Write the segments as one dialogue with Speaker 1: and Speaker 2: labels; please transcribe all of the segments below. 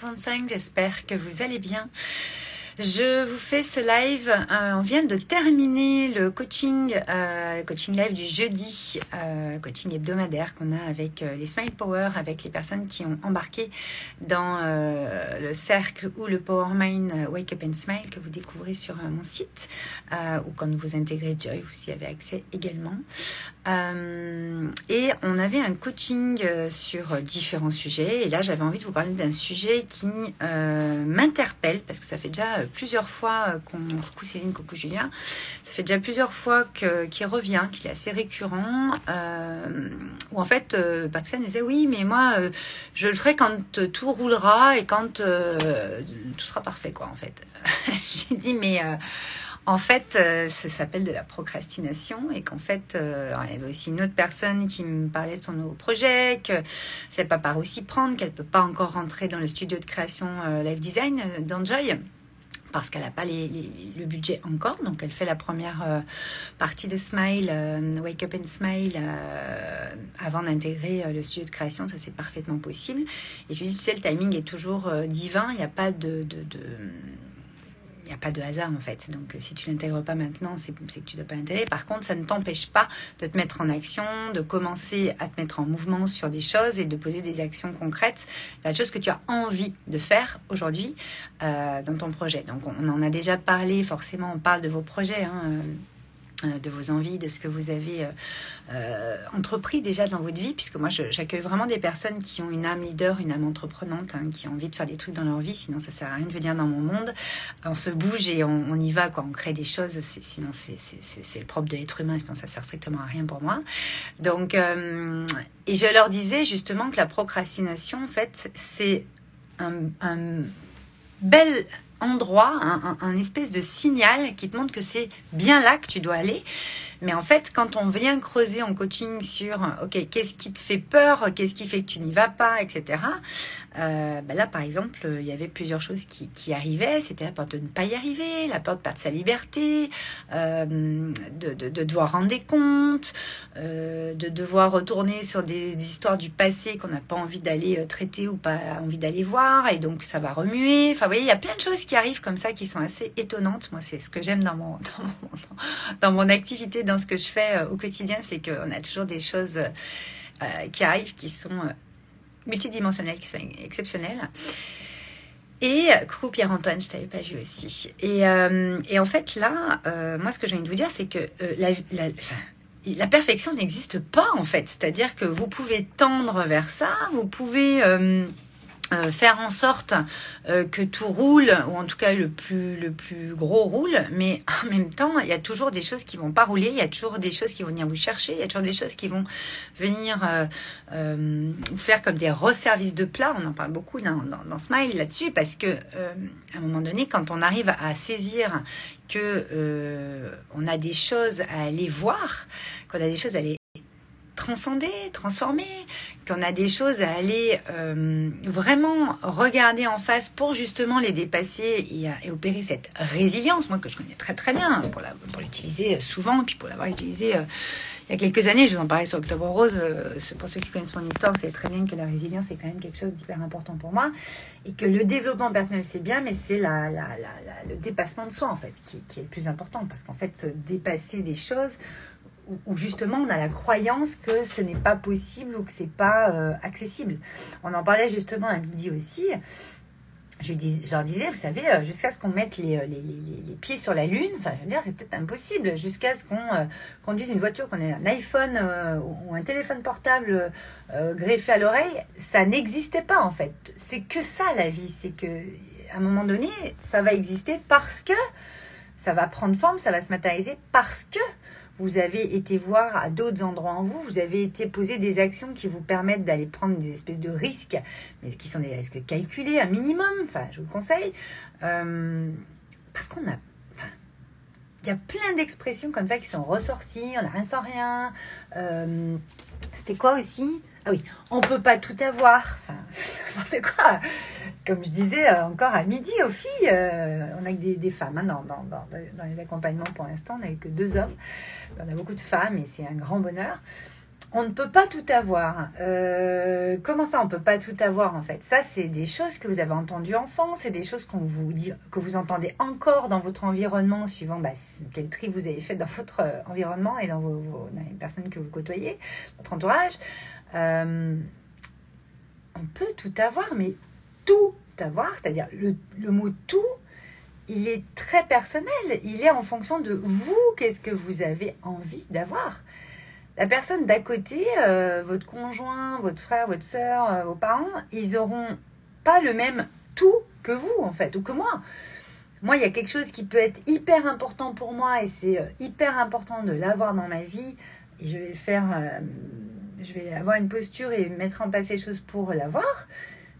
Speaker 1: 65, j'espère que vous allez bien. Je vous fais ce live. Euh, on vient de terminer le coaching, euh, coaching live du jeudi, euh, coaching hebdomadaire qu'on a avec les Smile Power, avec les personnes qui ont embarqué dans le cercle ou le Power Mind Wake Up and Smile que vous découvrez sur mon site ou quand vous intégrez Joy, vous y avez accès également. Et on avait un coaching sur différents sujets. Et là, j'avais envie de vous parler d'un sujet qui m'interpelle parce que ça fait déjà plusieurs fois euh, qu'on. Coucou Céline, coucou Julien. Ça fait déjà plusieurs fois qu'il revient, qu'il est assez récurrent. Euh, où en fait, euh, Patricia nous disait Oui, mais moi, euh, je le ferai quand tout roulera et quand tout sera parfait, quoi, en fait. J'ai dit Mais. En fait, ça s'appelle de la procrastination et qu'en fait, il y avait aussi une autre personne qui me parlait de son nouveau projet, que c'est pas par aussi prendre, qu'elle peut pas encore rentrer dans le studio de création live design d'Enjoy parce qu'elle n'a pas le budget encore. Donc, elle fait la première euh, partie de Smile, euh, Wake Up and Smile, euh, avant d'intégrer le studio de création. Ça, c'est parfaitement possible. Et je lui dis, tu sais, le timing est toujours divin. Il n'y a pas de n'y a pas de hasard en fait. Donc si tu l'intègres pas maintenant, c'est que tu ne dois pas l'intégrer. Par contre, ça ne t'empêche pas de te mettre en action, de commencer à te mettre en mouvement sur des choses et de poser des actions concrètes, la chose que tu as envie de faire aujourd'hui euh, dans ton projet. Donc on en a déjà parlé, forcément on parle de vos projets. Hein, euh, euh, de vos envies, de ce que vous avez euh, euh, entrepris déjà dans votre vie, puisque moi j'accueille vraiment des personnes qui ont une âme leader, une âme entreprenante, hein, qui ont envie de faire des trucs dans leur vie, sinon ça sert à rien de venir dans mon monde. On se bouge et on, y va, quoi. on crée des choses, sinon c'est le propre de l'être humain, sinon ça sert strictement à rien pour moi. Donc, et je leur disais justement que la procrastination, en fait, c'est un, un bel endroit, un, espèce de signal qui te montre que c'est bien là que tu dois aller. Mais en fait, quand on vient creuser en coaching sur, OK, qu'est-ce qui te fait peur, qu'est-ce qui fait que tu n'y vas pas, etc. Euh, ben là, par exemple, il y avait plusieurs choses qui, arrivaient. C'était la peur de ne pas y arriver, la peur de perdre sa liberté, euh, de, de, de, devoir rendre des comptes, euh, de devoir retourner sur des, des histoires du passé qu'on n'a pas envie d'aller euh, traiter ou pas envie d'aller voir. Et donc, ça va remuer. Enfin, vous voyez, il y a plein de choses qui arrivent comme ça qui sont assez étonnantes. Moi, c'est ce que j'aime dans mon, dans mon, dans mon activité, dans ce que je fais euh, au quotidien, c'est qu'on a toujours des choses euh, qui arrivent qui sont euh, multidimensionnelles, qui sont exceptionnelles. Et coucou Pierre-Antoine, je t'avais pas vu aussi. Et, et, en fait là, moi ce que j'ai envie de vous dire, c'est que la, la, perfection n'existe pas en fait. C'est-à-dire que vous pouvez tendre vers ça, vous pouvez euh, faire en sorte euh, que tout roule, ou en tout cas le plus, le plus gros roule, mais en même temps, il y a toujours des choses qui vont pas rouler, il y a toujours des choses qui vont venir vous chercher, il y a toujours des choses qui vont venir euh, vous faire comme des resservices de plat. On en parle beaucoup dans, dans, dans Smile là-dessus, parce que à un moment donné, quand on arrive à saisir que on a des choses à aller voir, qu'on a des choses à aller transcender, transformer, qu'on a des choses à aller euh, vraiment regarder en face pour justement les dépasser et, opérer cette résilience, moi que je connais très très bien, pour, l'utiliser souvent, puis pour l'avoir utilisé euh, il y a quelques années, je vous en parlais sur Octobre Rose, euh, pour ceux qui connaissent mon histoire, vous savez très bien que la résilience est quand même quelque chose d'hyper important pour moi, et que le développement personnel c'est bien, mais c'est le dépassement de soi en fait qui, qui est le plus important, parce qu'en fait, se dépasser des choses, où justement on a la croyance que ce n'est pas possible ou que c'est pas euh, accessible. On en parlait justement à midi aussi. Je, leur disais, vous savez, euh, jusqu'à ce qu'on mette les, euh, les, les, les, pieds sur la Lune, enfin, je veux dire, c'est peut-être impossible. Jusqu'à ce qu'on conduise une voiture, qu'on ait un iPhone ou un téléphone portable greffé à l'oreille, ça n'existait pas en fait. C'est que ça la vie, c'est que à un moment donné, ça va exister parce que ça va prendre forme, ça va se matérialiser parce que vous avez été voir à d'autres endroits en vous, vous avez été poser des actions qui vous permettent d'aller prendre des espèces de risques, mais qui sont des risques calculés, un minimum, enfin, je vous le conseille, euh, parce qu'on a il y a plein d'expressions comme ça qui sont ressorties, on n'a rien sans rien. Euh, c'était quoi aussi? Ah oui, on peut pas tout avoir. Enfin, n'importe quoi comme je disais euh, encore à midi aux filles, euh, on a que des, femmes hein, dans, dans, dans, les accompagnements pour l'instant, on n'a que deux hommes. On a beaucoup de femmes et c'est un grand bonheur. on ne peut pas tout avoir. Euh, comment ça, on ne peut pas tout avoir en fait? Ça, c'est des choses que vous avez entendues enfant, c'est des choses que vous entendez encore dans votre environnement, suivant bah, quel tri vous avez fait dans votre environnement et dans, vos, les personnes que vous côtoyez, votre entourage. Euh, on peut tout avoir, mais tout avoir, c'est-à-dire le, mot tout, il est très personnel. Il est en fonction de vous, qu'est-ce que vous avez envie d'avoir. La personne d'à côté, euh, votre conjoint, votre frère, votre soeur, euh, vos parents, ils auront pas le même tout que vous, en fait, ou que moi. Moi, il y a quelque chose qui peut être hyper important pour moi et c'est hyper important de l'avoir dans ma vie. Et je vais faire, je vais avoir une posture et mettre en place les choses pour l'avoir.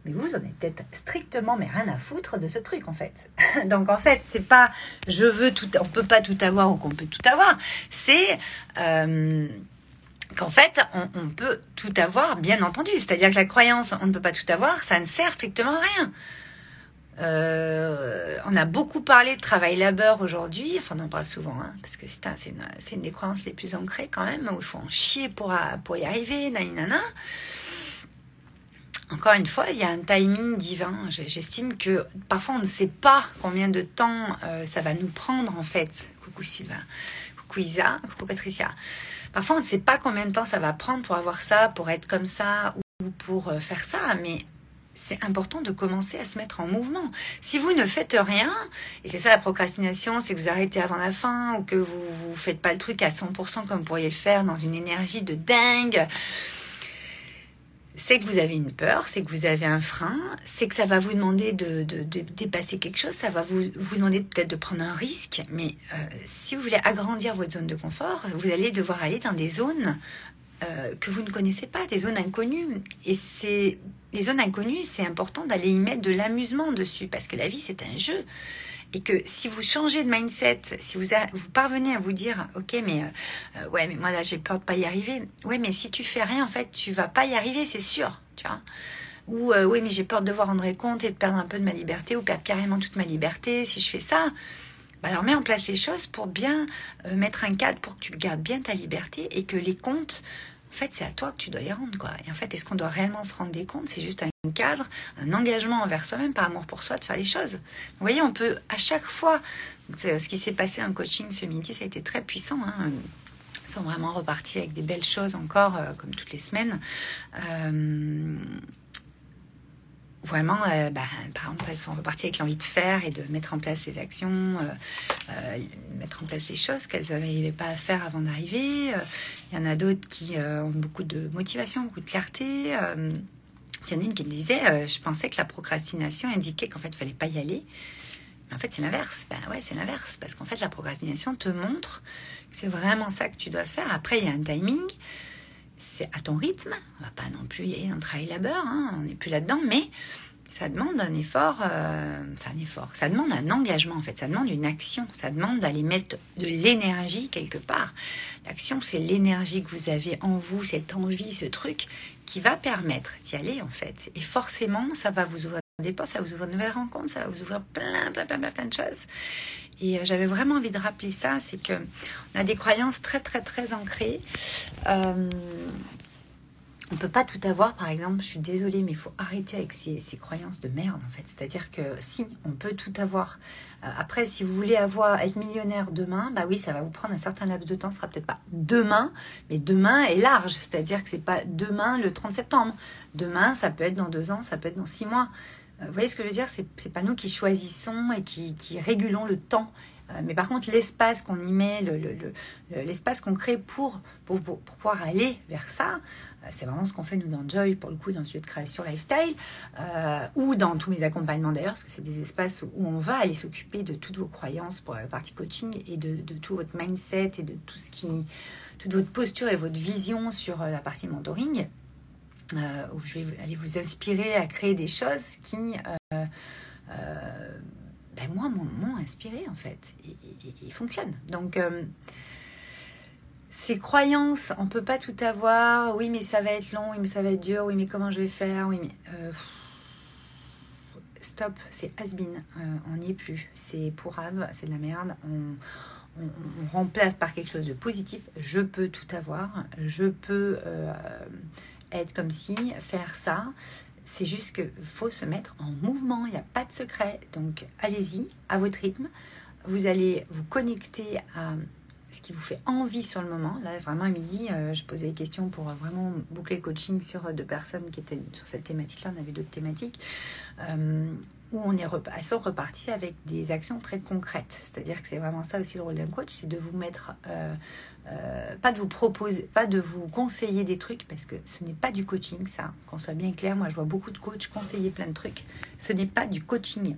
Speaker 1: Mais vous, en avez peut-être strictement mais rien à foutre de ce truc en fait. Donc en fait, c'est pas je veux tout, on peut pas tout avoir ou qu'on peut tout avoir. C'est qu'en fait, on, peut tout avoir, bien entendu. C'est-à-dire que la croyance, on ne peut pas tout avoir, ça ne sert strictement à rien. Euh, on a beaucoup parlé de travail-labeur aujourd'hui, enfin on en parle souvent, hein, parce que c'est une, des croyances les plus ancrées quand même, où il faut en chier pour, y arriver, nanana. Encore une fois, il y a un timing divin. J'estime que parfois on ne sait pas combien de temps euh, ça va nous prendre en fait. Coucou Sylvain, coucou Isa, coucou Patricia. Parfois, on ne sait pas combien de temps ça va prendre pour avoir ça, pour être comme ça ou pour euh, faire ça, mais c'est important de commencer à se mettre en mouvement. Si vous ne faites rien, et c'est ça la procrastination, c'est que vous arrêtez avant la fin ou que vous ne faites pas le truc à 100% comme vous pourriez le faire dans une énergie de dingue, c'est que vous avez une peur, c'est que vous avez un frein, c'est que ça va vous demander de, dépasser quelque chose, ça va vous, vous demander peut-être de prendre un risque, mais euh, si vous voulez agrandir votre zone de confort, vous allez devoir aller dans des zones euh, que vous ne connaissez pas, des zones inconnues. Et c'est les zones inconnues, c'est important d'aller y mettre de l'amusement dessus, parce que la vie, c'est un jeu et que si vous changez de mindset, si vous, parvenez à vous dire, ok, mais euh, ouais, mais moi là j'ai peur de pas y arriver. Ouais, mais si tu fais rien, en fait, tu vas pas y arriver, c'est sûr, tu vois. Ou euh, oui, mais j'ai peur de devoir rendre compte et de perdre un peu de ma liberté ou perdre carrément toute ma liberté si je fais ça. Bah alors mets en place les choses pour bien euh, mettre un cadre pour que tu gardes bien ta liberté et que les comptes en fait, c'est à toi que tu dois les rendre, quoi. Et en fait, est-ce qu'on doit réellement se rendre des comptes? C'est juste un cadre, un engagement envers soi-même, par amour pour soi, de faire les choses. Vous voyez, on peut à chaque fois, ce qui s'est passé en coaching ce midi, ça a été très puissant. Hein. Ils sont vraiment repartis avec des belles choses encore, euh, comme toutes les semaines. Euh, vraiment, euh, bah, par exemple, elles sont reparties avec l'envie de faire et de mettre en place les actions, euh, euh, mettre en place les choses qu'elles n'arrivaient pas à faire avant d'arriver. Il y en a d'autres qui ont beaucoup de motivation, beaucoup de clarté. il y en a une qui disait, je pensais que la procrastination indiquait qu'en fait, il fallait pas y aller. Mais en fait, c'est l'inverse. Ben ouais, c'est l'inverse. Parce qu'en fait, la procrastination te montre que c'est vraiment ça que tu dois faire. Après, il y a un timing c'est à ton rythme. On va pas non plus y aller dans le travail labeur, hein, on n'est plus là-dedans, mais ça demande un effort, euh, enfin un effort, ça demande un engagement en fait, ça demande une action, ça demande d'aller mettre de l'énergie quelque part. L'action, c'est l'énergie que vous avez en vous, cette envie, ce truc qui va permettre d'y aller en fait. Et forcément, ça va vous des portes, ça vous ouvrir de nouvelles rencontres, ça va vous ouvrir plein, plein, plein, plein, de choses. Et euh, j'avais vraiment envie de rappeler ça, c'est que on a des croyances très, très, très ancrées. Euh, on peut pas tout avoir, par exemple, je suis désolée, mais il faut arrêter avec ces, croyances de merde, en fait. C'est-à-dire que si, on peut tout avoir. Euh, après, si vous voulez avoir être millionnaire demain, bah oui, ça va vous prendre un certain laps de temps. Ce sera peut-être pas demain, mais demain est large. C'est-à-dire que c'est pas demain le 30 septembre. Demain, ça peut être dans deux ans, ça peut être dans six mois. Euh, vous voyez ce que je veux dire C'est pas nous qui choisissons et qui, régulons le temps. Euh, mais par contre, l'espace qu'on y met, l'espace qu'on crée pour, pour, pouvoir aller vers ça, euh, c'est vraiment ce qu'on fait nous dans Joy, pour le coup, dans le studio de création lifestyle, ou dans tous mes accompagnements d'ailleurs, parce que c'est des espaces où on va aller s'occuper de toutes vos croyances pour la partie coaching et de, de, tout votre mindset et de tout ce qui, toute votre posture et votre vision sur la partie mentoring. Euh, où je vais aller vous inspirer à créer des choses qui, euh, euh, ben moi, m'ont inspiré en fait et, fonctionnent. Donc, ces croyances, on peut pas tout avoir. Oui, mais ça va être long. Oui, mais ça va être dur. Oui, mais comment je vais faire? Oui, mais stop, c'est has-been. on n'y est plus. C'est pourrave, c'est de la merde. On, remplace par quelque chose de positif. Je peux tout avoir, je peux être comme si, faire ça. C'est juste qu'il faut se mettre en mouvement, il n'y a pas de secret. Donc allez-y, à votre rythme. Vous allez vous connecter à ce qui vous fait envie sur le moment. Là, vraiment, à midi, euh, je posais des questions pour vraiment boucler le coaching sur euh, deux personnes qui étaient sur cette thématique-là. On avait d'autres thématiques. Euh, où on est elles sont reparties avec des actions très concrètes. C'est-à-dire que c'est vraiment ça aussi le rôle d'un coach, c'est de vous mettre, pas de vous proposer, pas de vous conseiller des trucs, parce que ce n'est pas du coaching, ça. Qu'on soit bien clair, moi je vois beaucoup de coachs conseiller plein de trucs. Ce n'est pas du coaching.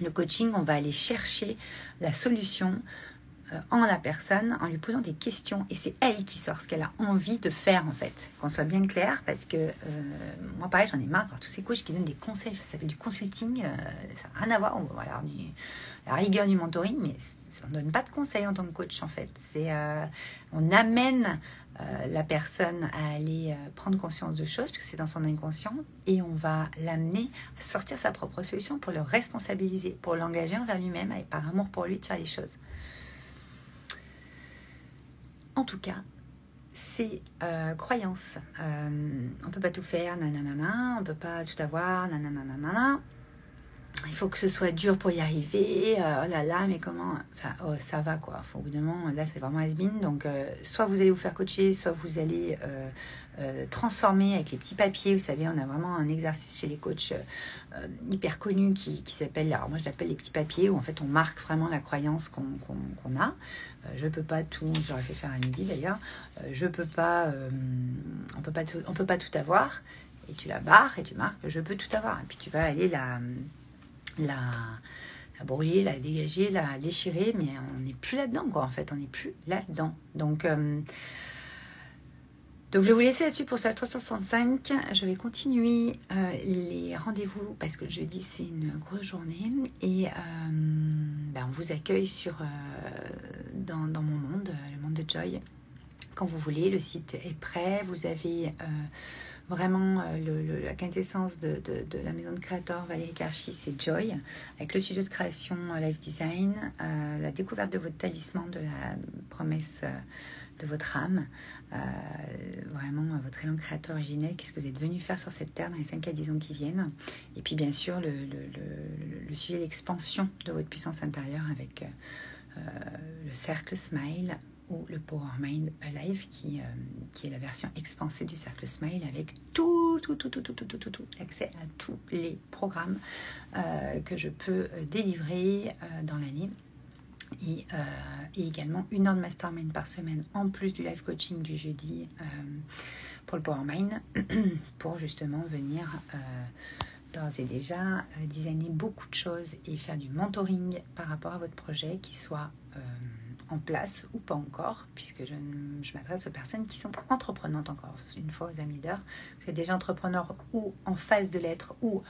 Speaker 1: Le coaching, on va aller chercher la solution euh, en la personne en lui posant des questions et c'est elle qui sort ce qu'elle a envie de faire en fait. Qu'on soit bien clair parce que euh, moi pareil j'en ai marre de voir tous ces coachs qui donnent des conseils, ça s'appelle du consulting, euh, ça n'a rien à voir, on la rigueur du mentoring mais on ne donne pas de conseils en tant que coach en fait. C'est on amène la personne à aller prendre conscience de choses, puisque c'est dans son inconscient, et on va l'amener à sortir sa propre solution pour le responsabiliser, pour l'engager envers lui-même et par amour pour lui de faire les choses. En tout cas, ces euh, croyances. Euh, on peut pas tout faire, nanana, on peut pas tout avoir, nanana. Il faut que ce soit dur pour y arriver. Euh, oh là là, mais comment Enfin, oh, ça va quoi. Enfin, au bout d'un moment, là, c'est vraiment has Donc, euh, soit vous allez vous faire coacher, soit vous allez euh, transformer avec les petits papiers. Vous savez, on a vraiment un exercice chez les coachs hyper connu qui, s'appelle, alors moi je l'appelle les petits papiers, où en fait on marque vraiment la croyance qu'on a. Je peux pas tout, j'aurais fait faire à midi d'ailleurs. je peux pas, on peut pas tout, on peut pas tout avoir. Et tu la barres et tu marques, je peux tout avoir. Et puis tu vas aller la, la, la brûler, la dégager, la déchirer, mais on n'est plus là-dedans, quoi, en fait, on n'est plus là-dedans. Donc, donc je vais vous laisser là-dessus pour cette 365. Je vais continuer euh, les rendez-vous parce que jeudi c'est une grosse journée et euh, ben, on vous accueille sur, euh, dans, mon monde, le monde de Joy. Quand vous voulez, le site est prêt. Vous avez vraiment la quintessence de, la maison de créateur Valérie Karchi, c'est Joy, avec le studio de création Life Design, la découverte de votre talisman, de la promesse de votre âme, euh, vraiment votre élan créateur originel, qu'est-ce que vous êtes venu faire sur cette terre dans les 5 à 10 ans qui viennent? Et puis bien sûr le, le, suivi l'expansion de votre puissance intérieure avec euh, le cercle Smile ou le Power Mind Alive qui, euh, qui est la version expansée du cercle Smile avec tout, tout, tout, tout, tout, tout, tout, tout, tout l'accès à tous les programmes que je peux délivrer dans l'année. Et, euh, et, également une heure de mastermind par semaine en plus du live coaching du jeudi euh, pour le Power Mind pour justement venir euh, d'ores et déjà designer beaucoup de choses et faire du mentoring par rapport à votre projet qui soit en place ou pas encore, puisque je, m'adresse aux personnes qui sont entreprenantes encore. Une fois aux amis d'heure, vous êtes déjà entrepreneur ou en phase de l'être ou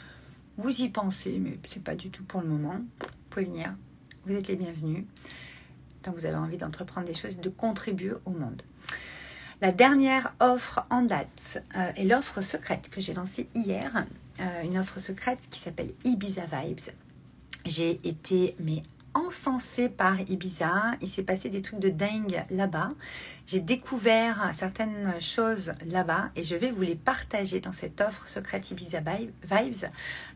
Speaker 1: vous y pensez, mais c'est pas du tout pour le moment. Vous pouvez venir, vous êtes les bienvenus. Tant que vous avez envie d'entreprendre des choses, de contribuer au monde. La dernière offre en date euh, est l'offre secrète que j'ai lancée hier. Euh, une offre secrète qui s'appelle Ibiza Vibes. J'ai été mais encensée par Ibiza. Il s'est passé des trucs de dingue là-bas. J'ai découvert certaines choses là-bas et je vais vous les partager dans cette offre secrète Ibiza Vibes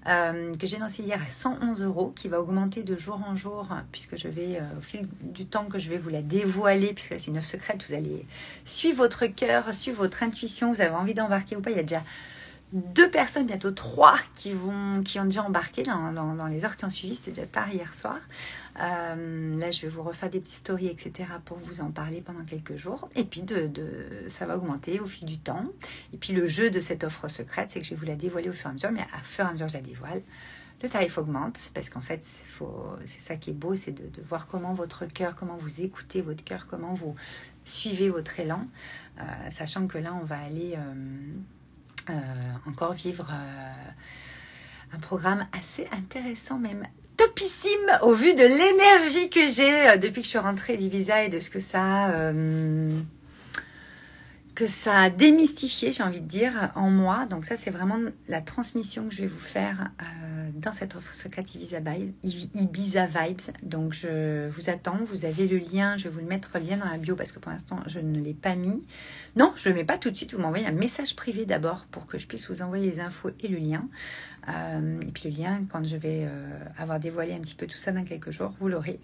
Speaker 1: euh, que j'ai lancée hier à 111 euros, qui va augmenter de jour en jour puisque je vais, euh, au fil du temps que je vais vous la dévoiler, puisque c'est une offre secrète, vous allez suivre votre cœur, suivre votre intuition, vous avez envie d'embarquer ou pas? Il y a déjà deux personnes, bientôt trois, qui, vont, qui ont déjà embarqué dans, les heures qui ont suivi. C'était déjà tard hier soir. Euh, là, je vais vous refaire des petites stories, etc. pour vous en parler pendant quelques jours. Et puis, de, ça va augmenter au fil du temps. Et puis, le jeu de cette offre secrète, c'est que je vais vous la dévoiler au fur et à mesure. Mais à fur et à mesure je la dévoile, le tarif augmente parce qu'en fait, c'est ça qui est beau, c'est de, voir comment votre cœur, comment vous écoutez votre cœur, comment vous suivez votre élan. Euh, sachant que là, on va aller... Euh, encore vivre euh, un programme assez intéressant, même topissime au vu de l'énergie que j'ai euh, depuis que je suis rentrée d'Ibiza et de ce que ça que ça a démystifié, j'ai envie de dire, en moi. Donc ça, c'est vraiment la transmission que je vais vous faire euh, dans cette offre secrète Ibiza Vibes. Donc je vous attends. Vous avez le lien. Je vais vous le mettre le lien dans la bio parce que pour l'instant, je ne l'ai pas mis. Non, je ne le mets pas tout de suite. Vous m'envoyez un message privé d'abord pour que je puisse vous envoyer les infos et le lien. Euh, et puis le lien, quand je vais euh, avoir dévoilé un petit peu tout ça dans quelques jours, vous l'aurez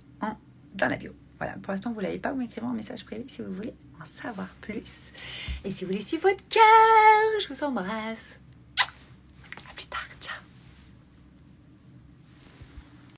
Speaker 1: dans la bio. Voilà, pour l'instant, vous ne l'avez pas, vous m'écrivez un message privé si vous voulez savoir plus. Et si vous voulez suivre votre cœur, je vous embrasse.